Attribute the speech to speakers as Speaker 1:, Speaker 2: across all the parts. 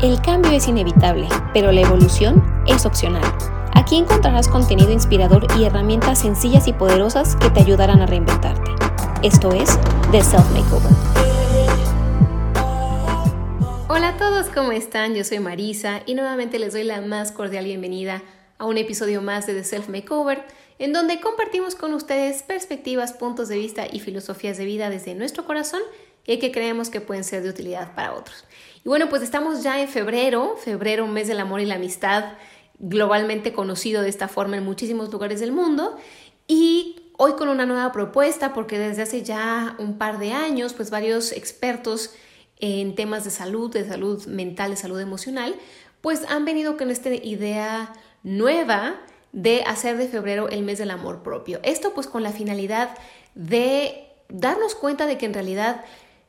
Speaker 1: El cambio es inevitable, pero la evolución es opcional. Aquí encontrarás contenido inspirador y herramientas sencillas y poderosas que te ayudarán a reinventarte. Esto es The Self Makeover. Hola a todos, ¿cómo están? Yo soy Marisa y nuevamente les doy la más cordial bienvenida a un episodio más de The Self Makeover, en donde compartimos con ustedes perspectivas, puntos de vista y filosofías de vida desde nuestro corazón y que creemos que pueden ser de utilidad para otros. Y bueno, pues estamos ya en febrero, febrero, mes del amor y la amistad, globalmente conocido de esta forma en muchísimos lugares del mundo. Y hoy con una nueva propuesta, porque desde hace ya un par de años, pues varios expertos en temas de salud, de salud mental, de salud emocional, pues han venido con esta idea nueva de hacer de febrero el mes del amor propio. Esto pues con la finalidad de darnos cuenta de que en realidad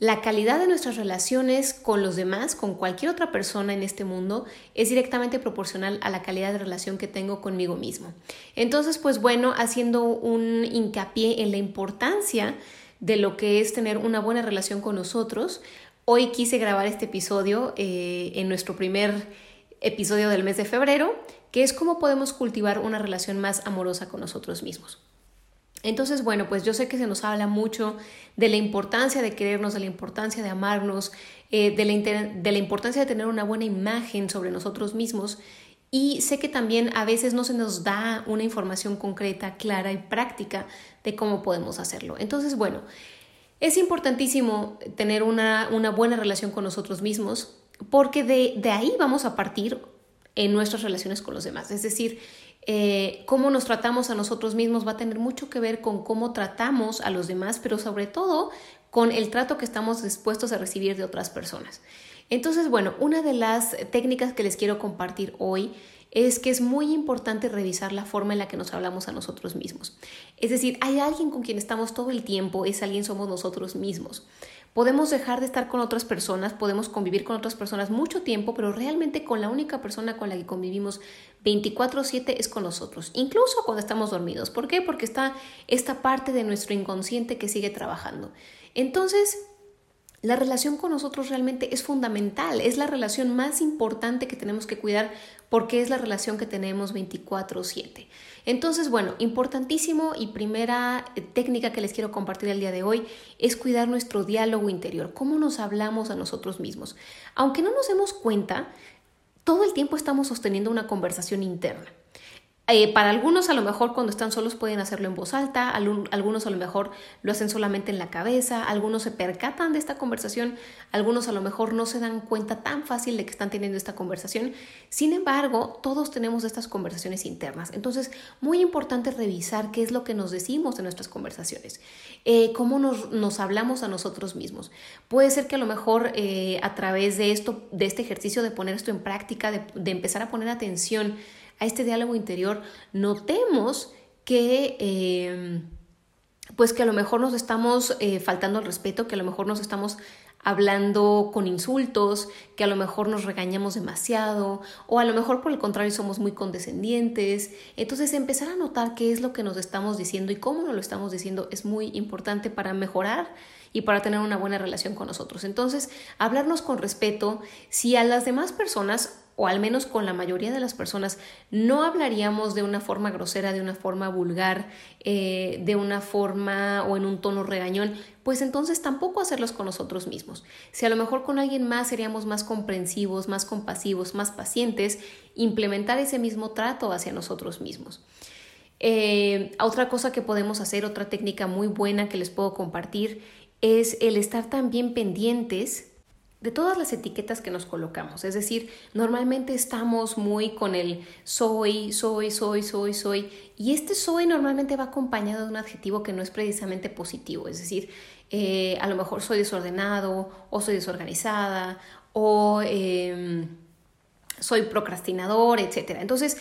Speaker 1: la calidad de nuestras relaciones con los demás, con cualquier otra persona en este mundo, es directamente proporcional a la calidad de relación que tengo conmigo mismo. Entonces, pues bueno, haciendo un hincapié en la importancia de lo que es tener una buena relación con nosotros, hoy quise grabar este episodio eh, en nuestro primer episodio del mes de febrero, que es cómo podemos cultivar una relación más amorosa con nosotros mismos. Entonces, bueno, pues yo sé que se nos habla mucho de la importancia de querernos, de la importancia de amarnos, eh, de, la de la importancia de tener una buena imagen sobre nosotros mismos y sé que también a veces no se nos da una información concreta, clara y práctica de cómo podemos hacerlo. Entonces, bueno, es importantísimo tener una, una buena relación con nosotros mismos porque de, de ahí vamos a partir en nuestras relaciones con los demás. Es decir, eh, cómo nos tratamos a nosotros mismos va a tener mucho que ver con cómo tratamos a los demás, pero sobre todo con el trato que estamos dispuestos a recibir de otras personas. Entonces, bueno, una de las técnicas que les quiero compartir hoy es que es muy importante revisar la forma en la que nos hablamos a nosotros mismos. Es decir, hay alguien con quien estamos todo el tiempo, es alguien somos nosotros mismos. Podemos dejar de estar con otras personas, podemos convivir con otras personas mucho tiempo, pero realmente con la única persona con la que convivimos 24/7 es con nosotros, incluso cuando estamos dormidos. ¿Por qué? Porque está esta parte de nuestro inconsciente que sigue trabajando. Entonces, la relación con nosotros realmente es fundamental, es la relación más importante que tenemos que cuidar porque es la relación que tenemos 24/7. Entonces, bueno, importantísimo y primera eh, técnica que les quiero compartir el día de hoy es cuidar nuestro diálogo interior, cómo nos hablamos a nosotros mismos. Aunque no nos demos cuenta, todo el tiempo estamos sosteniendo una conversación interna. Eh, para algunos a lo mejor cuando están solos pueden hacerlo en voz alta, algunos a lo mejor lo hacen solamente en la cabeza, algunos se percatan de esta conversación, algunos a lo mejor no se dan cuenta tan fácil de que están teniendo esta conversación. Sin embargo, todos tenemos estas conversaciones internas. Entonces, muy importante revisar qué es lo que nos decimos en nuestras conversaciones, eh, cómo nos, hablamos a nosotros mismos. Puede ser que a lo mejor eh, a través de esto, de este ejercicio de poner esto en práctica, de empezar a poner atención, a este diálogo interior, notemos que... Eh, pues que a lo mejor nos estamos eh, faltando al respeto, que a lo mejor nos estamos hablando con insultos, que a lo mejor nos regañamos demasiado o a lo mejor por el contrario somos muy condescendientes. Entonces empezar a notar qué es lo que nos estamos diciendo y cómo nos lo estamos diciendo es muy importante para mejorar y para tener una buena relación con nosotros. Entonces, hablarnos con respeto, si a las demás personas o al menos con la mayoría de las personas, no hablaríamos de una forma grosera, de una forma vulgar, eh, de una forma o en un tono regañón, pues entonces tampoco hacerlos con nosotros mismos. Si a lo mejor con alguien más seríamos más comprensivos, más compasivos, más pacientes, implementar ese mismo trato hacia nosotros mismos. Eh, otra cosa que podemos hacer, otra técnica muy buena que les puedo compartir, es el estar también pendientes de todas las etiquetas que nos colocamos. Es decir, normalmente estamos muy con el soy, soy, soy, soy, soy. Y este soy normalmente va acompañado de un adjetivo que no es precisamente positivo. Es decir, eh, a lo mejor soy desordenado o soy desorganizada o... Em, soy procrastinador, etc. Entonces,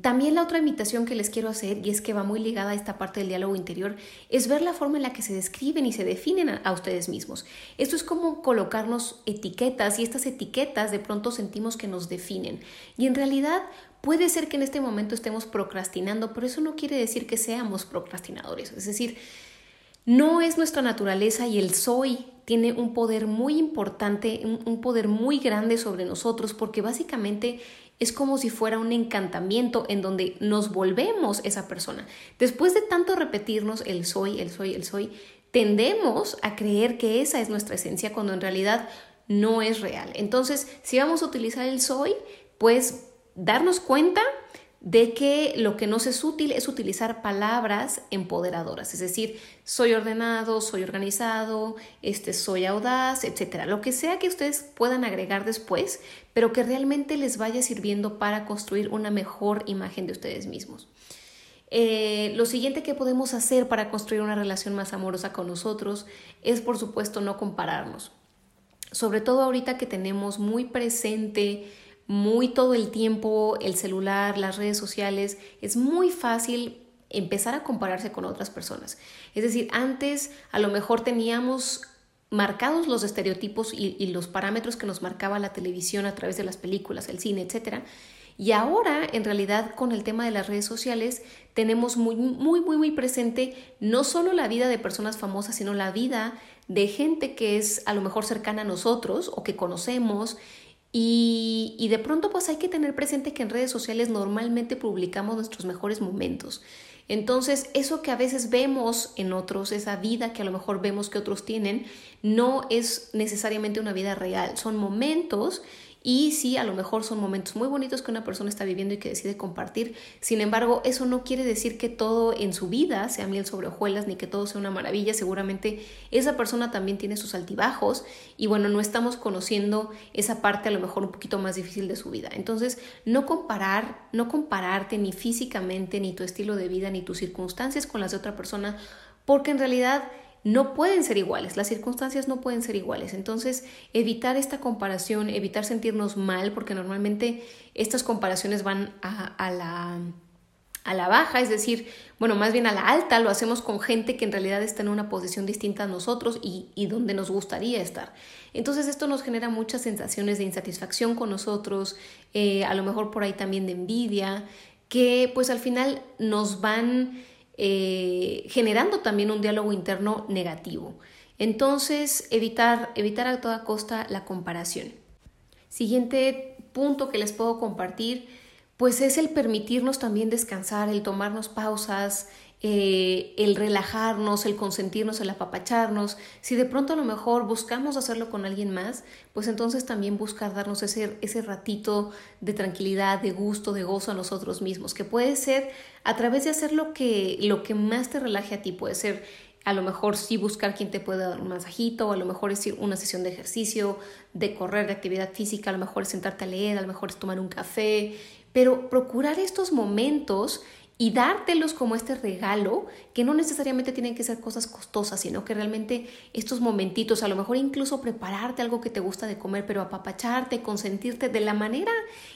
Speaker 1: también la otra invitación que les quiero hacer, y es que va muy ligada a esta parte del diálogo interior, es ver la forma en la que se describen y se definen a, ustedes mismos. Esto es como colocarnos etiquetas y estas etiquetas de pronto sentimos que nos definen. Y en realidad puede ser que en este momento estemos procrastinando, pero eso no quiere decir que seamos procrastinadores. Es decir, No es nuestra naturaleza y el soy tiene un poder muy importante, un, poder muy grande sobre nosotros, porque básicamente es como si fuera un encantamiento en donde nos volvemos esa persona. Después de tanto repetirnos el soy, el soy, el soy, tendemos a creer que esa es nuestra esencia cuando en realidad no es real. Entonces, si vamos a utilizar el soy, pues darnos cuenta de que lo que nos es útil es utilizar palabras empoderadoras, es decir, soy ordenado, soy organizado, este, soy audaz, etcétera, lo que sea que ustedes puedan agregar después, pero que realmente les vaya sirviendo para construir una mejor imagen de ustedes mismos. Eh, lo siguiente que podemos hacer para construir una relación más amorosa con nosotros es, por supuesto, no compararnos. Sobre todo ahorita que tenemos muy presente muy todo el tiempo el celular, las redes sociales, es muy fácil empezar a compararse con otras personas. Es decir, antes a lo mejor teníamos marcados los estereotipos y, los parámetros que nos marcaba la televisión a través de las películas, el cine, etc. Y ahora, en realidad, con el tema de las redes sociales, tenemos muy, muy, muy, muy presente no solo la vida de personas famosas, sino la vida de gente que es a lo mejor cercana a nosotros o que conocemos y, de pronto pues hay que tener presente que en redes sociales normalmente publicamos nuestros mejores momentos. Entonces, eso que a veces vemos en otros, esa vida que a lo mejor vemos que otros tienen, no es necesariamente una vida real, son momentos y sí, a lo mejor son momentos muy bonitos que una persona está viviendo y que decide compartir. Sin embargo, eso no quiere decir que todo en su vida sea miel sobre hojuelas ni que todo sea una maravilla. Seguramente esa persona también tiene sus altibajos y bueno, no estamos conociendo esa parte a lo mejor un poquito más difícil de su vida. Entonces, no comparar, no compararte ni físicamente, ni tu estilo de vida, ni tus circunstancias con las de otra persona, porque en realidad no pueden ser iguales, las circunstancias no pueden ser iguales. Entonces, evitar esta comparación, evitar sentirnos mal, porque normalmente estas comparaciones van a, la a la baja, es decir, bueno, más bien a la alta, lo hacemos con gente que en realidad está en una posición distinta a nosotros y, donde nos gustaría estar. Entonces esto nos genera muchas sensaciones de insatisfacción con nosotros, eh, a lo mejor por ahí también de envidia, que pues al final nos van eh, generando también un diálogo interno negativo. Entonces, evitar, evitar a toda costa la comparación. Siguiente punto que les puedo compartir, pues es el permitirnos también descansar, el tomarnos pausas, eh, el relajarnos, el consentirnos, el apapacharnos. Si de pronto a lo mejor buscamos hacerlo con alguien más, pues entonces también buscar darnos ese, ese ratito de tranquilidad, de gusto, de gozo a nosotros mismos, que puede ser a través de hacer lo que, lo que más te relaje a ti, puede ser a lo mejor sí buscar quien te pueda dar un masajito, a lo mejor es ir una sesión de ejercicio, de correr, de actividad física, a lo mejor es sentarte a leer, a lo mejor es tomar un café, pero procurar estos momentos y dártelos como este regalo, que no necesariamente tienen que ser cosas costosas, sino que realmente estos momentitos, a lo mejor incluso prepararte algo que te gusta de comer, pero apapacharte, consentirte de la manera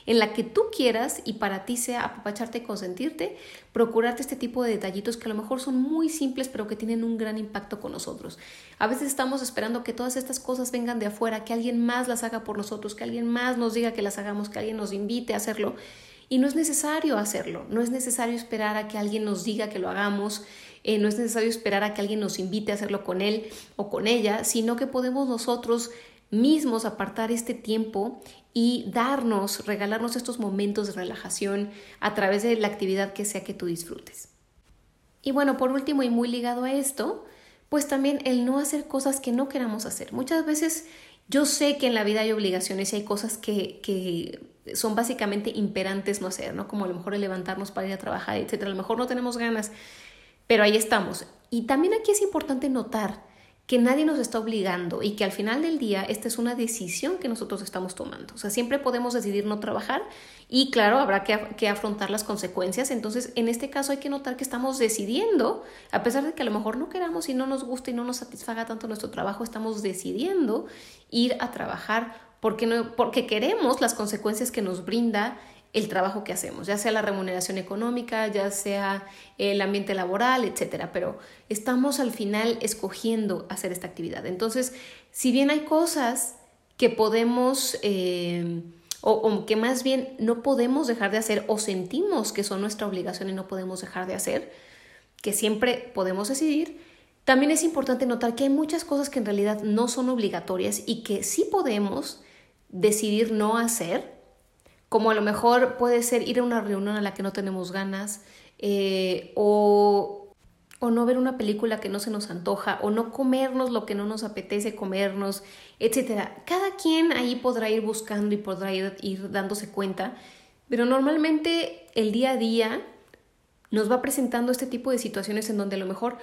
Speaker 1: en la que tú quieras y para ti sea apapacharte, consentirte, procurarte este tipo de detallitos que a lo mejor son muy simples, pero que tienen un gran impacto con nosotros. A veces estamos esperando que todas estas cosas vengan de afuera, que alguien más las haga por nosotros, que alguien más nos diga que las hagamos, que alguien nos invite a hacerlo. Y no es necesario hacerlo, no es necesario esperar a que alguien nos diga que lo hagamos, eh, no es necesario esperar a que alguien nos invite a hacerlo con él o con ella, sino que podemos nosotros mismos apartar este tiempo y darnos, regalarnos estos momentos de relajación a través de la actividad que sea que tú disfrutes. Y bueno, por último y muy ligado a esto, pues también el no hacer cosas que no queramos hacer. Muchas veces yo sé que en la vida hay obligaciones y hay cosas que, que son básicamente imperantes no hacer, ¿no? Como a lo mejor el levantarnos para ir a trabajar, etcétera. A lo mejor no tenemos ganas, pero ahí estamos. Y también aquí es importante notar que nadie nos está obligando y que al final del día esta es una decisión que nosotros estamos tomando. O sea, siempre podemos decidir no trabajar y claro, habrá que, que, afrontar las consecuencias. Entonces, en este caso hay que notar que estamos decidiendo, a pesar de que a lo mejor no queramos y no nos guste y no nos satisfaga tanto nuestro trabajo, estamos decidiendo ir a trabajar porque, no, porque queremos las consecuencias que nos brinda el trabajo que hacemos, ya sea la remuneración económica, ya sea el ambiente laboral, etcétera, pero estamos al final escogiendo hacer esta actividad. Entonces, si bien hay cosas que podemos eh, o, o, que más bien no podemos dejar de hacer o sentimos que son nuestra obligación y no podemos dejar de hacer, que siempre podemos decidir, También es importante notar que hay muchas cosas que en realidad no son obligatorias y que sí podemos decidir no hacer, como a lo mejor puede ser ir a una reunión a la que no tenemos ganas eh, o o no ver una película que no se nos antoja, o no comernos lo que no nos apetece comernos, etc. Cada quien ahí podrá ir buscando y podrá ir, ir, dándose cuenta, pero normalmente el día a día nos va presentando este tipo de situaciones en donde a lo mejor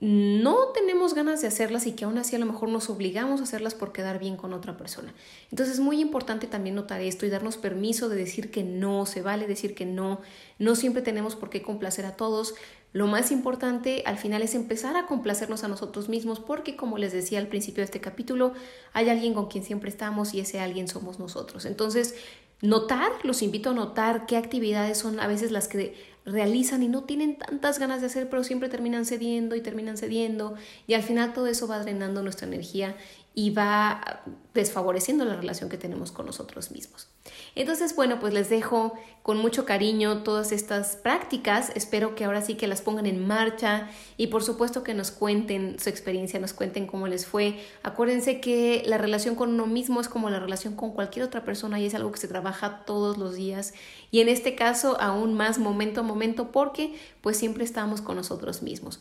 Speaker 1: no tenemos ganas de hacerlas y que aún así a lo mejor nos obligamos a hacerlas por quedar bien con otra persona. Entonces es muy importante también notar esto y darnos permiso de decir que no, se vale decir que no, no siempre tenemos por qué complacer a todos. Lo más importante al final es empezar a complacernos a nosotros mismos porque como les decía al principio de este capítulo, hay alguien con quien siempre estamos y ese alguien somos nosotros. Entonces, notar, los invito a notar qué actividades son a veces las que realizan y no tienen tantas ganas de hacer, pero siempre terminan cediendo y terminan cediendo y al final todo eso va drenando nuestra energía y va desfavoreciendo la relación que tenemos con nosotros mismos. Entonces, bueno, pues les dejo con mucho cariño todas estas prácticas. Espero que ahora sí que las pongan en marcha y por supuesto que nos cuenten su experiencia, nos cuenten cómo les fue. Acuérdense que la relación con uno mismo es como la relación con cualquier otra persona y es algo que se trabaja todos los días y en este caso aún más momento a momento porque pues siempre estamos con nosotros mismos.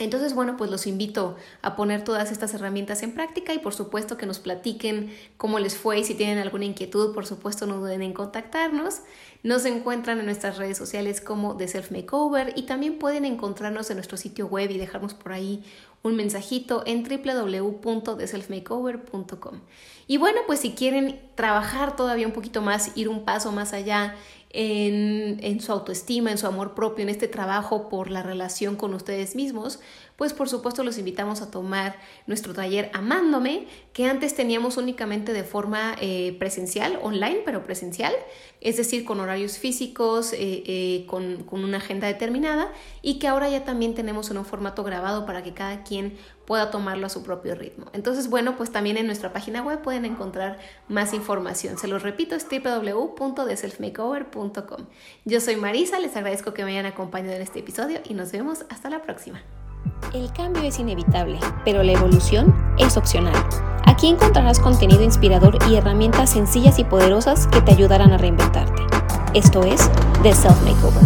Speaker 1: Entonces, bueno, pues los invito a poner todas estas herramientas en práctica y por supuesto que nos platiquen cómo les fue y si tienen alguna inquietud, por supuesto no duden en contactarnos. Nos encuentran en nuestras redes sociales como The Self Makeover y también pueden encontrarnos en nuestro sitio web y dejarnos por ahí un mensajito en www.theselfmakeover.com. Y bueno, pues si quieren trabajar todavía un poquito más, ir un paso más allá en, su autoestima, en su amor propio, en este trabajo por la relación con ustedes mismos, pues por supuesto los invitamos a tomar nuestro taller Amándome, que antes teníamos únicamente de forma eh, presencial, online, pero presencial, es decir, con horarios físicos, eh, eh, con, con una agenda determinada, y que ahora ya también tenemos en un formato grabado para que cada pueda tomarlo a su propio ritmo. Entonces, bueno, pues también en nuestra página web pueden encontrar más información. Se los repito, es www.theselfmakeover.com. Yo soy Marisa, les agradezco que me hayan acompañado en este episodio y nos vemos hasta la próxima.
Speaker 2: El cambio es inevitable, pero la evolución es opcional. Aquí encontrarás contenido inspirador y herramientas sencillas y poderosas que te ayudarán a reinventarte. Esto es The Self Makeover.